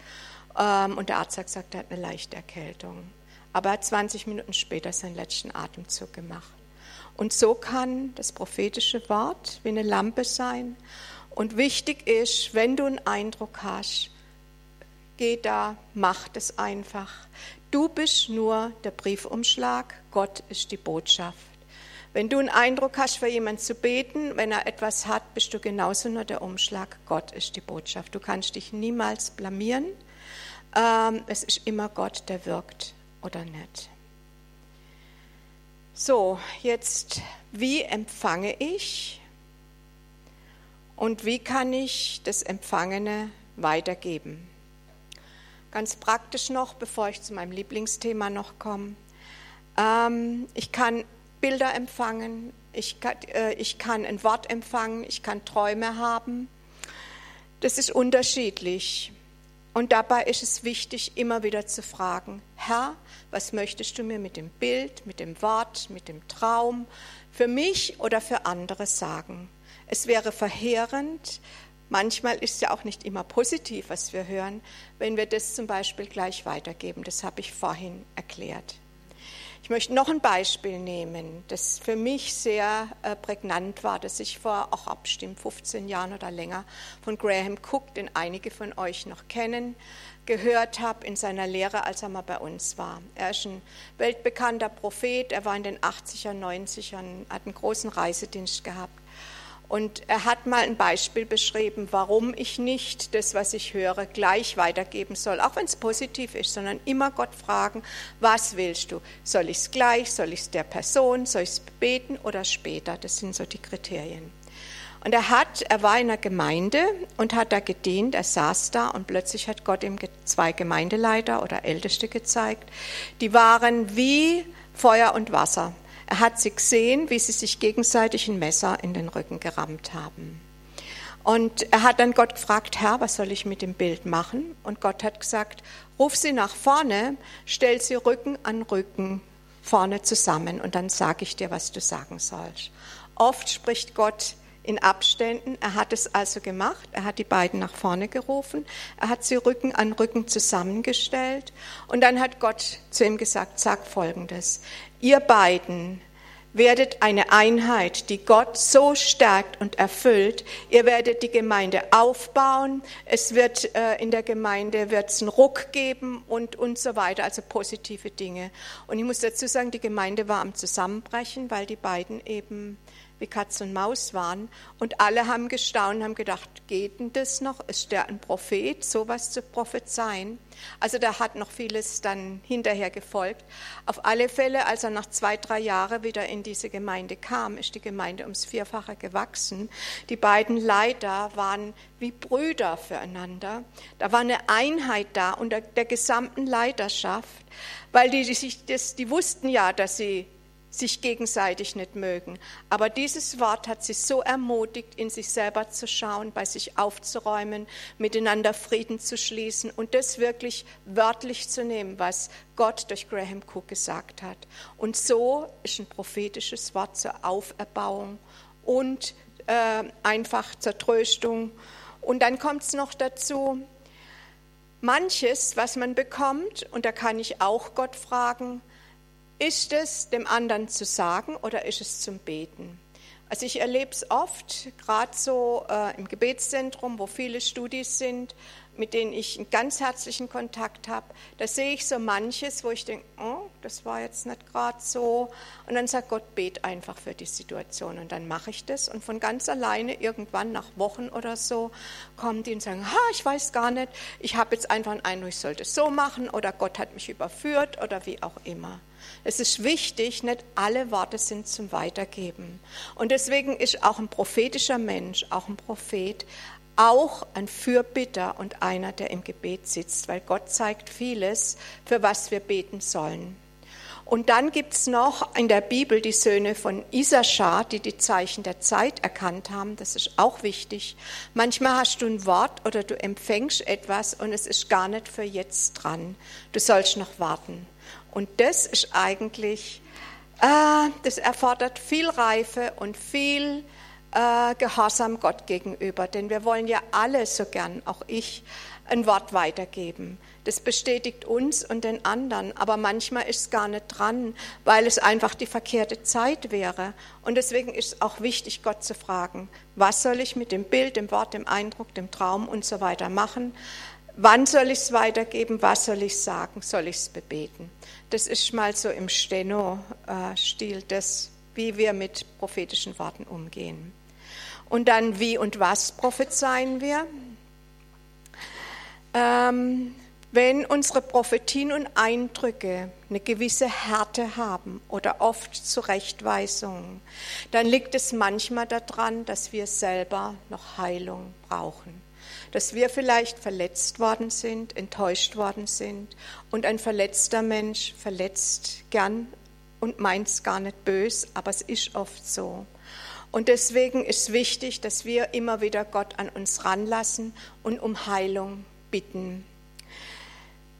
ähm, und der Arzt hat gesagt, er hat eine leichte Erkältung. Aber er hat 20 Minuten später seinen letzten Atemzug gemacht. Und so kann das prophetische Wort wie eine Lampe sein. Und wichtig ist, wenn du einen Eindruck hast, geh da, mach das einfach. Du bist nur der Briefumschlag, Gott ist die Botschaft. Wenn du einen Eindruck hast, für jemanden zu beten, wenn er etwas hat, bist du genauso nur der Umschlag, Gott ist die Botschaft. Du kannst dich niemals blamieren. Ähm, es ist immer Gott, der wirkt oder nicht. So, jetzt, wie empfange ich? Und wie kann ich das Empfangene weitergeben? Ganz praktisch noch, bevor ich zu meinem Lieblingsthema noch komme. Ähm, ich kann Bilder empfangen, ich kann, äh, ich kann ein Wort empfangen, ich kann Träume haben. Das ist unterschiedlich. Und dabei ist es wichtig, immer wieder zu fragen, Herr, was möchtest du mir mit dem Bild, mit dem Wort, mit dem Traum für mich oder für andere sagen? Es wäre verheerend, manchmal ist ja auch nicht immer positiv, was wir hören, wenn wir das zum Beispiel gleich weitergeben. Das habe ich vorhin erklärt. Ich möchte noch ein Beispiel nehmen, das für mich sehr äh, prägnant war, das ich vor auch abstimmt 15 Jahren oder länger von Graham Cook, den einige von euch noch kennen, gehört habe in seiner Lehre, als er mal bei uns war. Er ist ein weltbekannter Prophet, er war in den 80er, 90ern, hat einen großen Reisedienst gehabt und er hat mal ein Beispiel beschrieben, warum ich nicht das, was ich höre, gleich weitergeben soll, auch wenn es positiv ist, sondern immer Gott fragen, was willst du? Soll ich es gleich, soll ich es der Person, soll ich es beten oder später? Das sind so die Kriterien. Und er hat, er war in einer Gemeinde und hat da gedient, er saß da und plötzlich hat Gott ihm zwei Gemeindeleiter oder Älteste gezeigt, die waren wie Feuer und Wasser. Er hat sie gesehen, wie sie sich gegenseitig ein Messer in den Rücken gerammt haben. Und er hat dann Gott gefragt, Herr, was soll ich mit dem Bild machen? Und Gott hat gesagt, ruf sie nach vorne, stell sie Rücken an Rücken vorne zusammen und dann sage ich dir, was du sagen sollst. Oft spricht Gott in Abständen. Er hat es also gemacht. Er hat die beiden nach vorne gerufen. Er hat sie Rücken an Rücken zusammengestellt. Und dann hat Gott zu ihm gesagt, sag Folgendes. Ihr beiden werdet eine Einheit, die Gott so stärkt und erfüllt. Ihr werdet die Gemeinde aufbauen. Es wird äh, in der Gemeinde wird's einen Ruck geben und und so weiter, also positive Dinge. Und ich muss dazu sagen, die Gemeinde war am Zusammenbrechen, weil die beiden eben wie Katz und Maus waren. Und alle haben gestaunt, haben gedacht, geht denn das noch? Ist der ein Prophet, sowas zu prophezeien? Also da hat noch vieles dann hinterher gefolgt. Auf alle Fälle, als er nach zwei, drei Jahren wieder in diese Gemeinde kam, ist die Gemeinde ums Vierfache gewachsen. Die beiden Leiter waren wie Brüder füreinander. Da war eine Einheit da unter der gesamten Leiterschaft, weil die, die, sich das, die wussten ja, dass sie sich gegenseitig nicht mögen. Aber dieses Wort hat sie so ermutigt, in sich selber zu schauen, bei sich aufzuräumen, miteinander Frieden zu schließen und das wirklich wörtlich zu nehmen, was Gott durch Graham Cook gesagt hat. Und so ist ein prophetisches Wort zur Auferbauung und äh, einfach zur Tröstung. Und dann kommt es noch dazu, manches, was man bekommt, und da kann ich auch Gott fragen, ist es dem anderen zu sagen oder ist es zum Beten? Also ich erlebe es oft, gerade so äh, im Gebetszentrum, wo viele Studis sind, mit denen ich einen ganz herzlichen Kontakt habe, da sehe ich so manches, wo ich denke, oh, das war jetzt nicht gerade so. Und dann sagt Gott, bet einfach für die Situation. Und dann mache ich das. Und von ganz alleine, irgendwann nach Wochen oder so, kommen die und sagen, ha, ich weiß gar nicht, ich habe jetzt einfach einen Eindruck, ich sollte es so machen oder Gott hat mich überführt oder wie auch immer. Es ist wichtig, nicht alle Worte sind zum Weitergeben. Und deswegen ist auch ein prophetischer Mensch, auch ein Prophet, auch ein Fürbitter und einer, der im Gebet sitzt, weil Gott zeigt vieles, für was wir beten sollen. Und dann gibt es noch in der Bibel die Söhne von Isaschar, die die Zeichen der Zeit erkannt haben. Das ist auch wichtig. Manchmal hast du ein Wort oder du empfängst etwas und es ist gar nicht für jetzt dran. Du sollst noch warten. Und das ist eigentlich, äh, das erfordert viel Reife und viel äh, Gehorsam Gott gegenüber, denn wir wollen ja alle so gern, auch ich, ein Wort weitergeben. Das bestätigt uns und den anderen, aber manchmal ist es gar nicht dran, weil es einfach die verkehrte Zeit wäre. Und deswegen ist es auch wichtig, Gott zu fragen, was soll ich mit dem Bild, dem Wort, dem Eindruck, dem Traum und so weiter machen? Wann soll ich es weitergeben? Was soll ich sagen? Soll ich es bebeten? Das ist mal so im Steno-Stil, das, wie wir mit prophetischen Worten umgehen. Und dann, wie und was prophezeien wir? Ähm, Wenn unsere Prophetien und Eindrücke eine gewisse Härte haben oder oft Zurechtweisungen, dann liegt es manchmal daran, dass wir selber noch Heilung brauchen. Dass wir vielleicht verletzt worden sind, enttäuscht worden sind und ein verletzter Mensch verletzt gern und meint es gar nicht bös, aber es ist oft so. Und deswegen ist wichtig, dass wir immer wieder Gott an uns ranlassen und um Heilung bitten.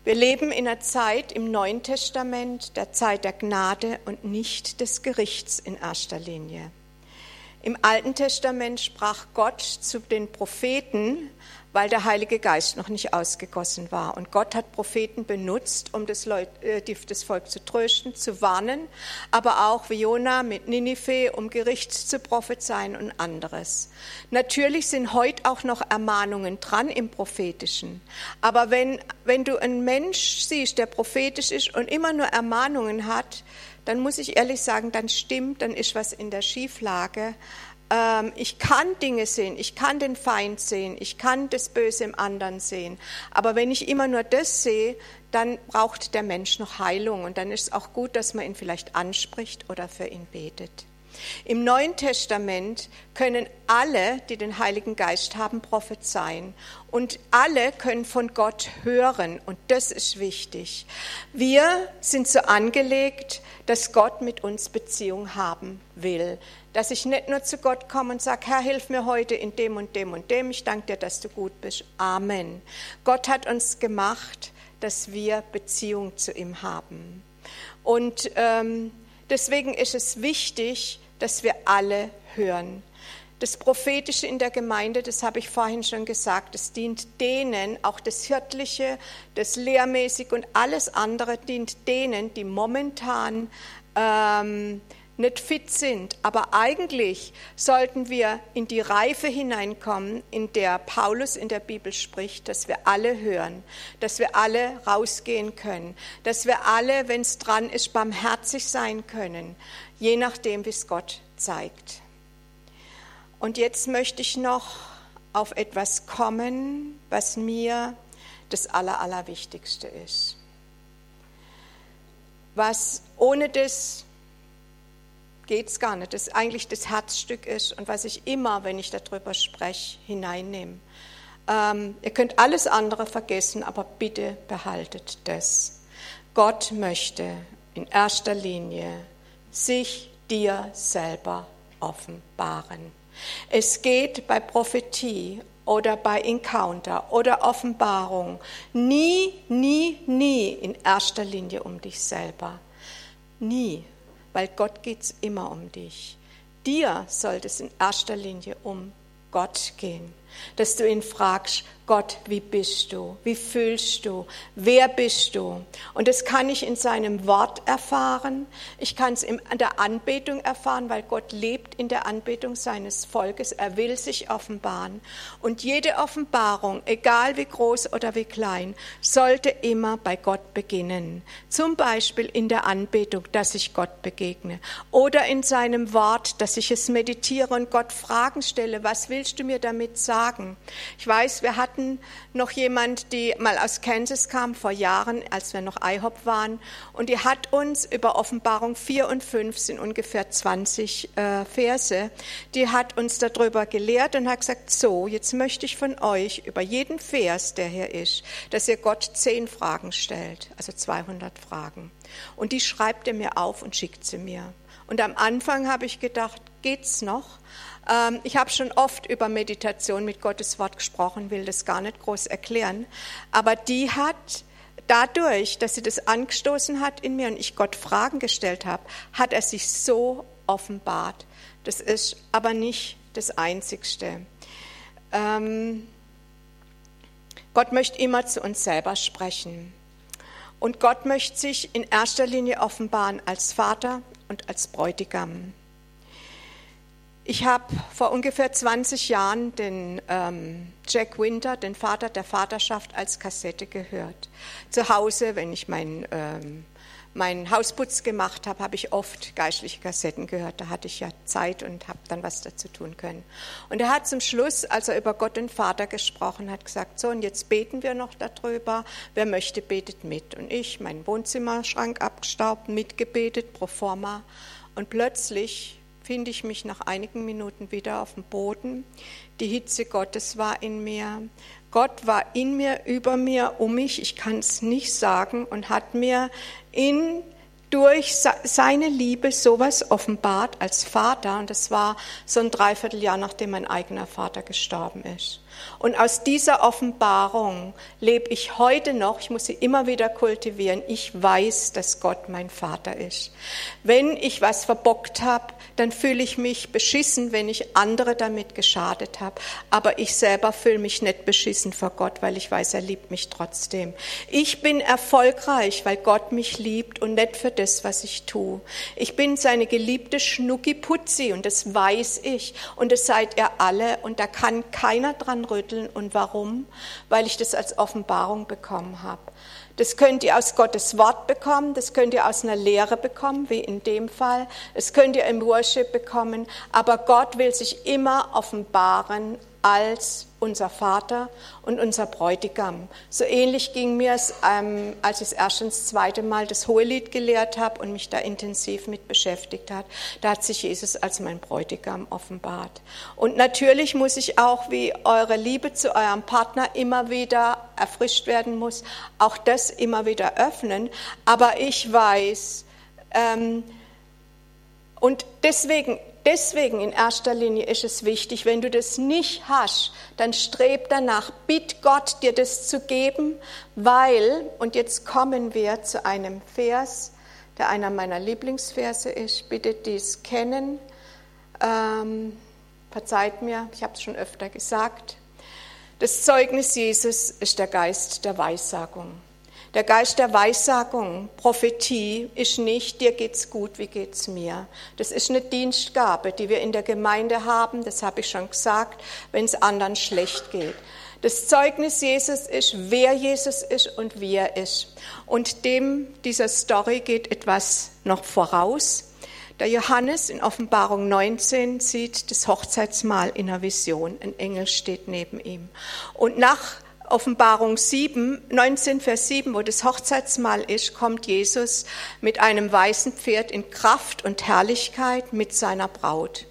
Wir leben in einer Zeit im Neuen Testament, der Zeit der Gnade und nicht des Gerichts in erster Linie. Im Alten Testament sprach Gott zu den Propheten weil der Heilige Geist noch nicht ausgegossen war. Und Gott hat Propheten benutzt, um das, Leut, äh, das Volk zu trösten, zu warnen, aber auch wie Jona mit Ninive, um Gericht zu prophezeien und anderes. Natürlich sind heute auch noch Ermahnungen dran im Prophetischen. Aber wenn, wenn du einen Mensch siehst, der prophetisch ist und immer nur Ermahnungen hat, dann muss ich ehrlich sagen, dann stimmt, dann ist was in der Schieflage ich kann Dinge sehen, ich kann den Feind sehen, ich kann das Böse im anderen sehen. Aber wenn ich immer nur das sehe, dann braucht der Mensch noch Heilung und dann ist es auch gut, dass man ihn vielleicht anspricht oder für ihn betet. Im Neuen Testament können alle, die den Heiligen Geist haben, prophezeien. Und alle können von Gott hören. Und das ist wichtig. Wir sind so angelegt, dass Gott mit uns Beziehung haben will. Dass ich nicht nur zu Gott komme und sage, Herr, hilf mir heute in dem und dem und dem. Ich danke dir, dass du gut bist. Amen. Gott hat uns gemacht, dass wir Beziehung zu ihm haben. Und ähm, deswegen ist es wichtig, dass wir alle hören. Das Prophetische in der Gemeinde, das habe ich vorhin schon gesagt, es dient denen, auch das Hirtliche, das Lehrmäßig und alles andere dient denen, die momentan ähm, nicht fit sind. Aber eigentlich sollten wir in die Reife hineinkommen, in der Paulus in der Bibel spricht, dass wir alle hören, dass wir alle rausgehen können, dass wir alle, wenn es dran ist, barmherzig sein können, je nachdem, wie es Gott zeigt. Und jetzt möchte ich noch auf etwas kommen, was mir das Aller, Allerwichtigste ist. Was ohne das geht es gar nicht, das eigentlich das Herzstück ist und was ich immer, wenn ich darüber spreche, hineinnehme. Ähm, ihr könnt alles andere vergessen, aber bitte behaltet das. Gott möchte in erster Linie sich dir selber offenbaren. Es geht bei Prophetie oder bei Encounter oder Offenbarung nie, nie, nie in erster Linie um dich selber. Nie, weil Gott geht es immer um dich. Dir sollte es in erster Linie um Gott gehen, dass du ihn fragst, Gott, wie bist du? Wie fühlst du? Wer bist du? Und das kann ich in seinem Wort erfahren. Ich kann es in der Anbetung erfahren, weil Gott lebt in der Anbetung seines Volkes. Er will sich offenbaren. Und jede Offenbarung, egal wie groß oder wie klein, sollte immer bei Gott beginnen. Zum Beispiel in der Anbetung, dass ich Gott begegne. Oder in seinem Wort, dass ich es meditiere und Gott Fragen stelle. Was willst du mir damit sagen? Ich weiß, wir hatten noch jemand, die mal aus Kansas kam vor Jahren, als wir noch IHOP waren, und die hat uns über Offenbarung 4 und 5 sind ungefähr 20 äh, Verse, die hat uns darüber gelehrt und hat gesagt, so, jetzt möchte ich von euch über jeden Vers, der hier ist, dass ihr Gott zehn Fragen stellt, also 200 Fragen. Und die schreibt er mir auf und schickt sie mir. Und am Anfang habe ich gedacht, geht's noch? Ähm, ich habe schon oft über Meditation mit Gottes Wort gesprochen, will das gar nicht groß erklären. Aber die hat dadurch, dass sie das angestoßen hat in mir und ich Gott Fragen gestellt habe, hat er sich so offenbart. Das ist aber nicht das Einzigste. Ähm, Gott möchte immer zu uns selber sprechen. Und Gott möchte sich in erster Linie offenbaren als Vater und als Bräutigam. Ich habe vor ungefähr 20 Jahren den ähm, Jack Winter, den Vater der Vaterschaft, als Kassette gehört. Zu Hause, wenn ich mein, ähm, meinen Hausputz gemacht habe, habe ich oft geistliche Kassetten gehört. Da hatte ich ja Zeit und habe dann was dazu tun können. Und er hat zum Schluss, als er über Gott den Vater gesprochen hat, gesagt, so und jetzt beten wir noch darüber. Wer möchte, betet mit. Und ich, meinen Wohnzimmerschrank abgestaubt, mitgebetet, pro forma. Und plötzlich finde ich mich nach einigen Minuten wieder auf dem Boden. Die Hitze Gottes war in mir. Gott war in mir, über mir, um mich, ich kann es nicht sagen, und hat mir in durch seine Liebe sowas offenbart als Vater. Und das war so ein Dreivierteljahr, nachdem mein eigener Vater gestorben ist. Und aus dieser Offenbarung lebe ich heute noch, ich muss sie immer wieder kultivieren, ich weiß, dass Gott mein Vater ist. Wenn ich was verbockt habe, dann fühle ich mich beschissen, wenn ich andere damit geschadet habe. Aber ich selber fühle mich nicht beschissen vor Gott, weil ich weiß, er liebt mich trotzdem. Ich bin erfolgreich, weil Gott mich liebt und nicht für das, was ich tue. Ich bin seine geliebte Schnucki-Putzi und das weiß ich. Und das seid ihr alle und da kann keiner dran rütteln. Und warum? Weil ich das als Offenbarung bekommen habe. Das könnt ihr aus Gottes Wort bekommen, das könnt ihr aus einer Lehre bekommen, wie in dem Fall. Das könnt ihr im Worship bekommen. Aber Gott will sich immer offenbaren als unser Vater und unser Bräutigam. So ähnlich ging mir es, ähm, als ich erst das zweite Mal das Hohelied gelehrt habe und mich da intensiv mit beschäftigt hat. Da hat sich Jesus als mein Bräutigam offenbart. Und natürlich muss ich auch, wie eure Liebe zu eurem Partner immer wieder erfrischt werden muss, auch das immer wieder öffnen. Aber ich weiß, ähm, und deswegen Deswegen in erster Linie ist es wichtig, wenn du das nicht hast, dann streb danach, bitt Gott, dir das zu geben, weil, und jetzt kommen wir zu einem Vers, der einer meiner Lieblingsverse ist, bitte dies kennen, ähm, verzeiht mir, ich habe es schon öfter gesagt, das Zeugnis Jesus ist der Geist der Weissagung. Der Geist der Weissagung, Prophetie ist nicht, dir geht's gut, wie geht's mir. Das ist eine Dienstgabe, die wir in der Gemeinde haben, das habe ich schon gesagt, wenn es anderen schlecht geht. Das Zeugnis Jesus ist, wer Jesus ist und wie er ist. Und dem dieser Story geht etwas noch voraus. Der Johannes in Offenbarung 19 sieht das Hochzeitsmahl in einer Vision. Ein Engel steht neben ihm. Und nach Offenbarung 7, 19, Vers 7, wo das Hochzeitsmahl ist, kommt Jesus mit einem weißen Pferd in Kraft und Herrlichkeit mit seiner Braut.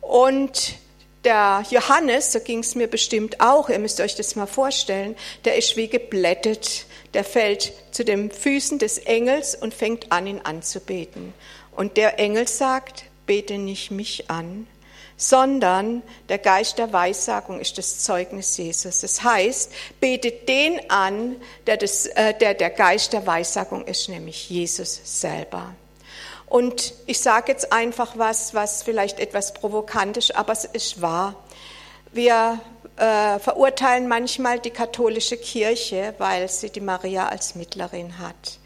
Und der Johannes, so ging es mir bestimmt auch, ihr müsst euch das mal vorstellen, der ist wie geblättet, der fällt zu den Füßen des Engels und fängt an, ihn anzubeten. Und der Engel sagt, bete nicht mich an, sondern der Geist der Weissagung ist das Zeugnis Jesus. Das heißt, betet den an, der, das, äh, der der Geist der Weissagung ist, nämlich Jesus selber. Und ich sage jetzt einfach was, was vielleicht etwas provokant ist, aber es ist wahr. Wir äh, verurteilen manchmal die katholische Kirche, weil sie die Maria als Mittlerin hat.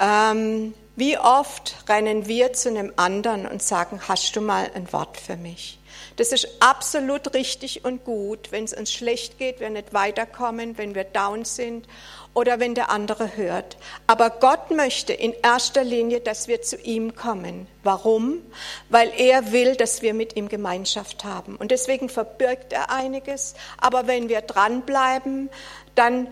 Ähm, wie oft rennen wir zu einem anderen und sagen, hast du mal ein Wort für mich? Das ist absolut richtig und gut, wenn es uns schlecht geht, wir nicht weiterkommen, wenn wir down sind oder wenn der andere hört. Aber Gott möchte in erster Linie, dass wir zu ihm kommen. Warum? Weil er will, dass wir mit ihm Gemeinschaft haben. Und deswegen verbirgt er einiges. Aber wenn wir dranbleiben, dann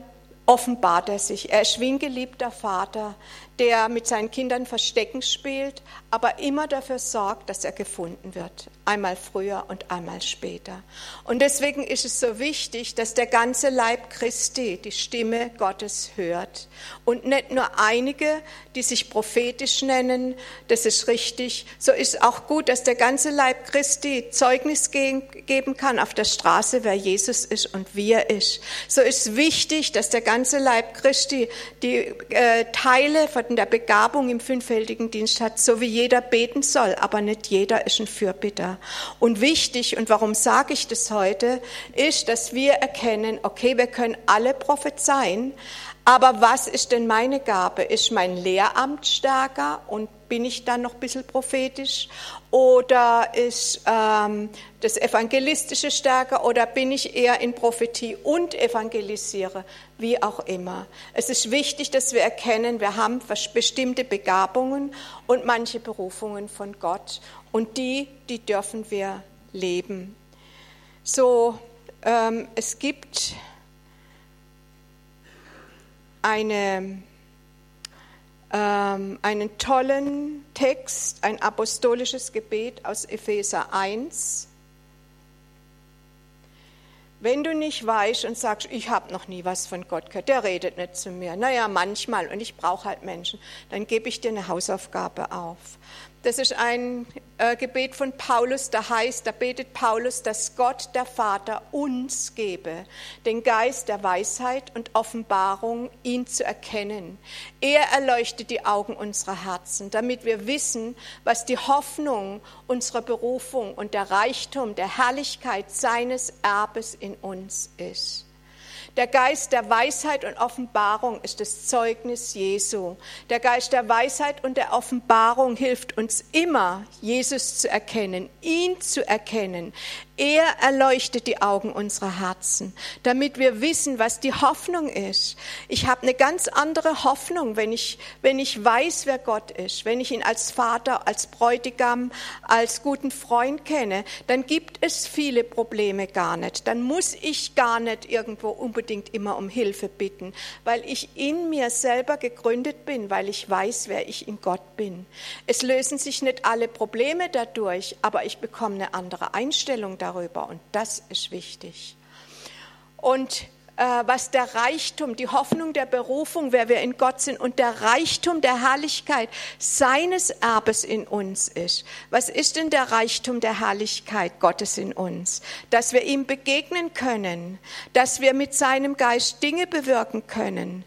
offenbart er sich. Er ist wie ein geliebter Vater, der mit seinen Kindern Verstecken spielt, aber immer dafür sorgt, dass er gefunden wird. Einmal früher und einmal später. Und deswegen ist es so wichtig, dass der ganze Leib Christi die Stimme Gottes hört. Und nicht nur einige, die sich prophetisch nennen, das ist richtig. So ist auch gut, dass der ganze Leib Christi Zeugnis geben kann auf der Straße, wer Jesus ist und wie er ist. So ist wichtig, dass der ganze Leib Christi die äh, Teile von der Begabung im fünffältigen Dienst hat, so wie jeder beten soll, aber nicht jeder ist ein Fürbitter. Und wichtig, und warum sage ich das heute, ist, dass wir erkennen, okay, wir können alle prophezeien, Aber was ist denn meine Gabe? Ist mein Lehramt stärker und bin ich dann noch ein bisschen prophetisch? Oder ist ähm, das Evangelistische stärker? Oder bin ich eher in Prophetie und evangelisiere? Wie auch immer. Es ist wichtig, dass wir erkennen, wir haben bestimmte Begabungen und manche Berufungen von Gott. Und die, die dürfen wir leben. So, ähm, es gibt eine, ähm, einen tollen Text, ein apostolisches Gebet aus Epheser 1. Wenn du nicht weißt und sagst, ich habe noch nie was von Gott gehört, der redet nicht zu mir, naja, manchmal und ich brauche halt Menschen, dann gebe ich dir eine Hausaufgabe auf. Das ist ein äh, Gebet von Paulus, da heißt, da betet Paulus, dass Gott, der Vater, uns gebe, den Geist der Weisheit und Offenbarung, ihn zu erkennen. Er erleuchtet die Augen unserer Herzen, damit wir wissen, was die Hoffnung unserer Berufung und der Reichtum der Herrlichkeit seines Erbes in uns ist. Der Geist der Weisheit und Offenbarung ist das Zeugnis Jesu. Der Geist der Weisheit und der Offenbarung hilft uns immer, Jesus zu erkennen, ihn zu erkennen. Er erleuchtet die Augen unserer Herzen, damit wir wissen, was die Hoffnung ist. Ich habe eine ganz andere Hoffnung, wenn ich, wenn ich weiß, wer Gott ist, wenn ich ihn als Vater, als Bräutigam, als guten Freund kenne, dann gibt es viele Probleme gar nicht. Dann muss ich gar nicht irgendwo unbedingt immer um Hilfe bitten, weil ich in mir selber gegründet bin, weil ich weiß, wer ich in Gott bin. Es lösen sich nicht alle Probleme dadurch, aber ich bekomme eine andere Einstellung darüber und das ist wichtig. Und äh, was der Reichtum, die Hoffnung der Berufung, wer wir in Gott sind und der Reichtum der Herrlichkeit seines Erbes in uns ist. Was ist denn der Reichtum der Herrlichkeit Gottes in uns? Dass wir ihm begegnen können, dass wir mit seinem Geist Dinge bewirken können,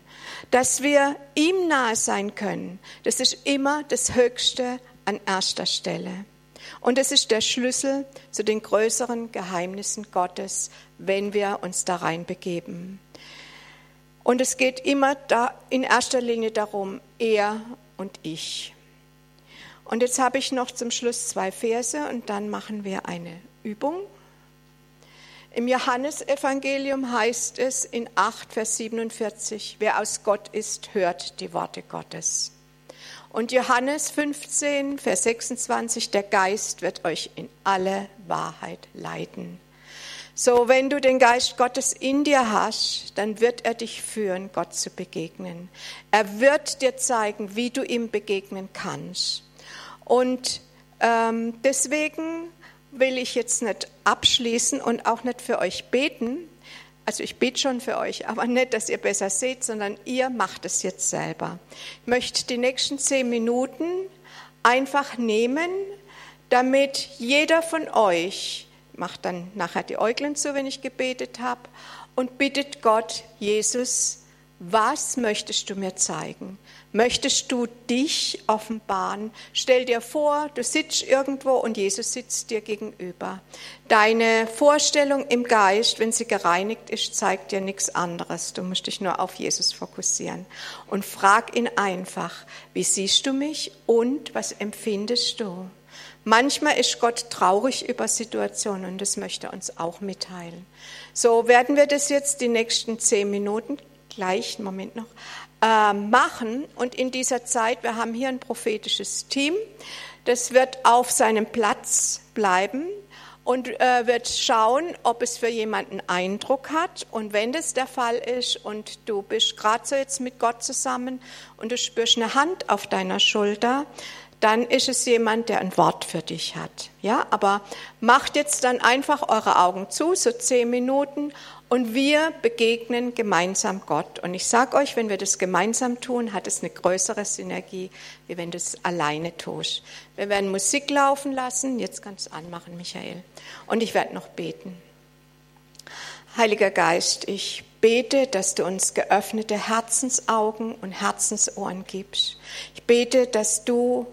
dass wir ihm nahe sein können. Das ist immer das Höchste an erster Stelle. Und es ist der Schlüssel zu den größeren Geheimnissen Gottes, wenn wir uns da reinbegeben. Und es geht immer da in erster Linie darum, er und ich. Und jetzt habe ich noch zum Schluss zwei Verse und dann machen wir eine Übung. Im Johannesevangelium heißt es in 8, Vers 47, wer aus Gott ist, hört die Worte Gottes. Und Johannes 15, Vers 26, der Geist wird euch in alle Wahrheit leiten. So, wenn du den Geist Gottes in dir hast, dann wird er dich führen, Gott zu begegnen. Er wird dir zeigen, wie du ihm begegnen kannst. Und ähm, deswegen will ich jetzt nicht abschließen und auch nicht für euch beten, also ich bete schon für euch, aber nicht, dass ihr besser seht, sondern ihr macht es jetzt selber. Ich möchte die nächsten zehn Minuten einfach nehmen, damit jeder von euch, macht dann nachher die Äuglein zu, wenn ich gebetet habe, und bittet Gott, Jesus, was möchtest du mir zeigen? Möchtest du dich offenbaren? Stell dir vor, du sitzt irgendwo und Jesus sitzt dir gegenüber. Deine Vorstellung im Geist, wenn sie gereinigt ist, zeigt dir nichts anderes. Du musst dich nur auf Jesus fokussieren und frag ihn einfach, wie siehst du mich und was empfindest du? Manchmal ist Gott traurig über Situationen und das möchte er uns auch mitteilen. So werden wir das jetzt die nächsten zehn Minuten, gleich, Moment noch, äh, machen. Und in dieser Zeit, wir haben hier ein prophetisches Team, das wird auf seinem Platz bleiben und äh, wird schauen, ob es für jemanden Eindruck hat. Und wenn das der Fall ist und du bist gerade so jetzt mit Gott zusammen und du spürst eine Hand auf deiner Schulter, dann ist es jemand, der ein Wort für dich hat. Ja, aber macht jetzt dann einfach eure Augen zu, so zehn Minuten, und wir begegnen gemeinsam Gott. Und ich sage euch, wenn wir das gemeinsam tun, hat es eine größere Synergie, wie wenn du es alleine tust. Wir werden Musik laufen lassen. Jetzt kannst du anmachen, Michael. Und ich werde noch beten. Heiliger Geist, ich bete, dass du uns geöffnete Herzensaugen und Herzensohren gibst. Ich bete, dass du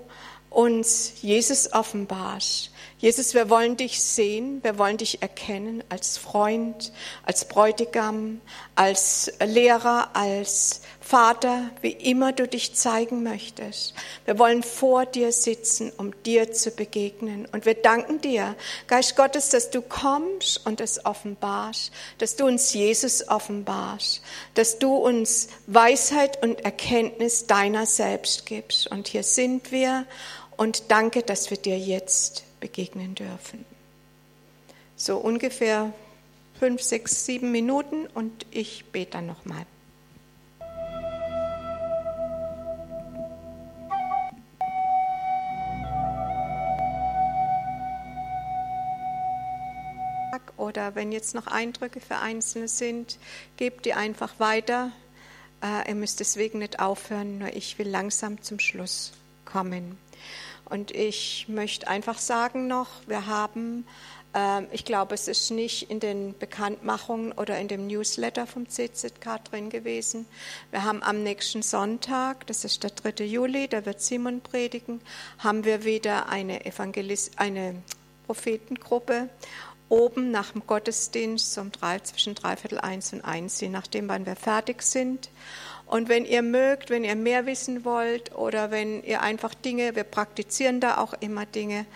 uns Jesus offenbarst, Jesus, wir wollen dich sehen, wir wollen dich erkennen als Freund, als Bräutigam, als Lehrer, als Vater, wie immer du dich zeigen möchtest. Wir wollen vor dir sitzen, um dir zu begegnen. Und wir danken dir, Geist Gottes, dass du kommst und es offenbarst, dass du uns Jesus offenbarst, dass du uns Weisheit und Erkenntnis deiner selbst gibst. Und hier sind wir und danke, dass wir dir jetzt begegnen dürfen. So ungefähr fünf, sechs, sieben Minuten und ich bete dann nochmal. Oder wenn jetzt noch Eindrücke für Einzelne sind, gebt die einfach weiter. Äh, ihr müsst deswegen nicht aufhören, nur ich will langsam zum Schluss kommen. Und ich möchte einfach sagen noch, wir haben, äh, ich glaube, es ist nicht in den Bekanntmachungen oder in dem Newsletter vom CZK drin gewesen. Wir haben am nächsten Sonntag, das ist der 3. Juli, da wird Simon predigen, haben wir wieder eine, Evangelis eine Prophetengruppe oben nach dem Gottesdienst um drei, zwischen dreiviertel eins und eins, je nachdem, wann wir fertig sind. Und wenn ihr mögt, wenn ihr mehr wissen wollt oder wenn ihr einfach Dinge, wir praktizieren da auch immer Dinge,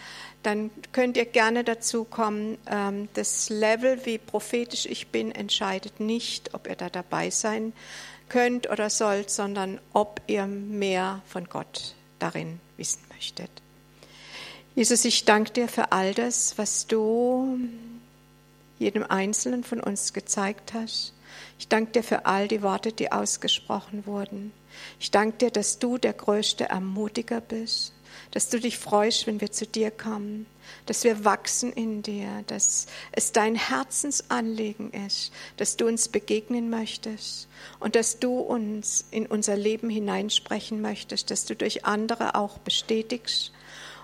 dann könnt ihr gerne dazu kommen. Ähm, das Level, wie prophetisch ich bin, entscheidet nicht, ob ihr da dabei sein könnt oder sollt, sondern ob ihr mehr von Gott darin wissen möchtet. Jesus, ich danke dir für all das, was du jedem Einzelnen von uns gezeigt hast. Ich danke dir für all die Worte, die ausgesprochen wurden. Ich danke dir, dass du der größte Ermutiger bist, dass du dich freust, wenn wir zu dir kommen, dass wir wachsen in dir, dass es dein Herzensanliegen ist, dass du uns begegnen möchtest und dass du uns in unser Leben hineinsprechen möchtest, dass du durch andere auch bestätigst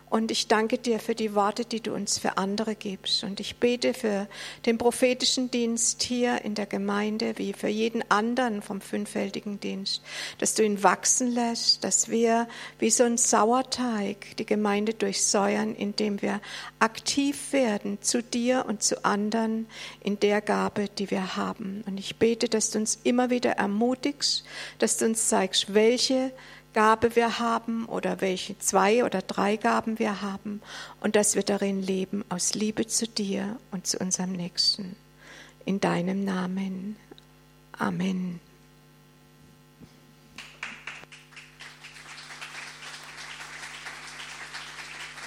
und ich danke dir für die Worte, die du uns für andere gibst. Und ich bete für den prophetischen Dienst hier in der Gemeinde, wie für jeden anderen vom fünffältigen Dienst, dass du ihn wachsen lässt, dass wir wie so ein Sauerteig die Gemeinde durchsäuern, indem wir aktiv werden zu dir und zu anderen in der Gabe, die wir haben. Und ich bete, dass du uns immer wieder ermutigst, dass du uns zeigst, welche Gabe wir haben oder welche zwei oder drei Gaben wir haben und dass wir darin leben aus Liebe zu dir und zu unserem Nächsten. In deinem Namen. Amen.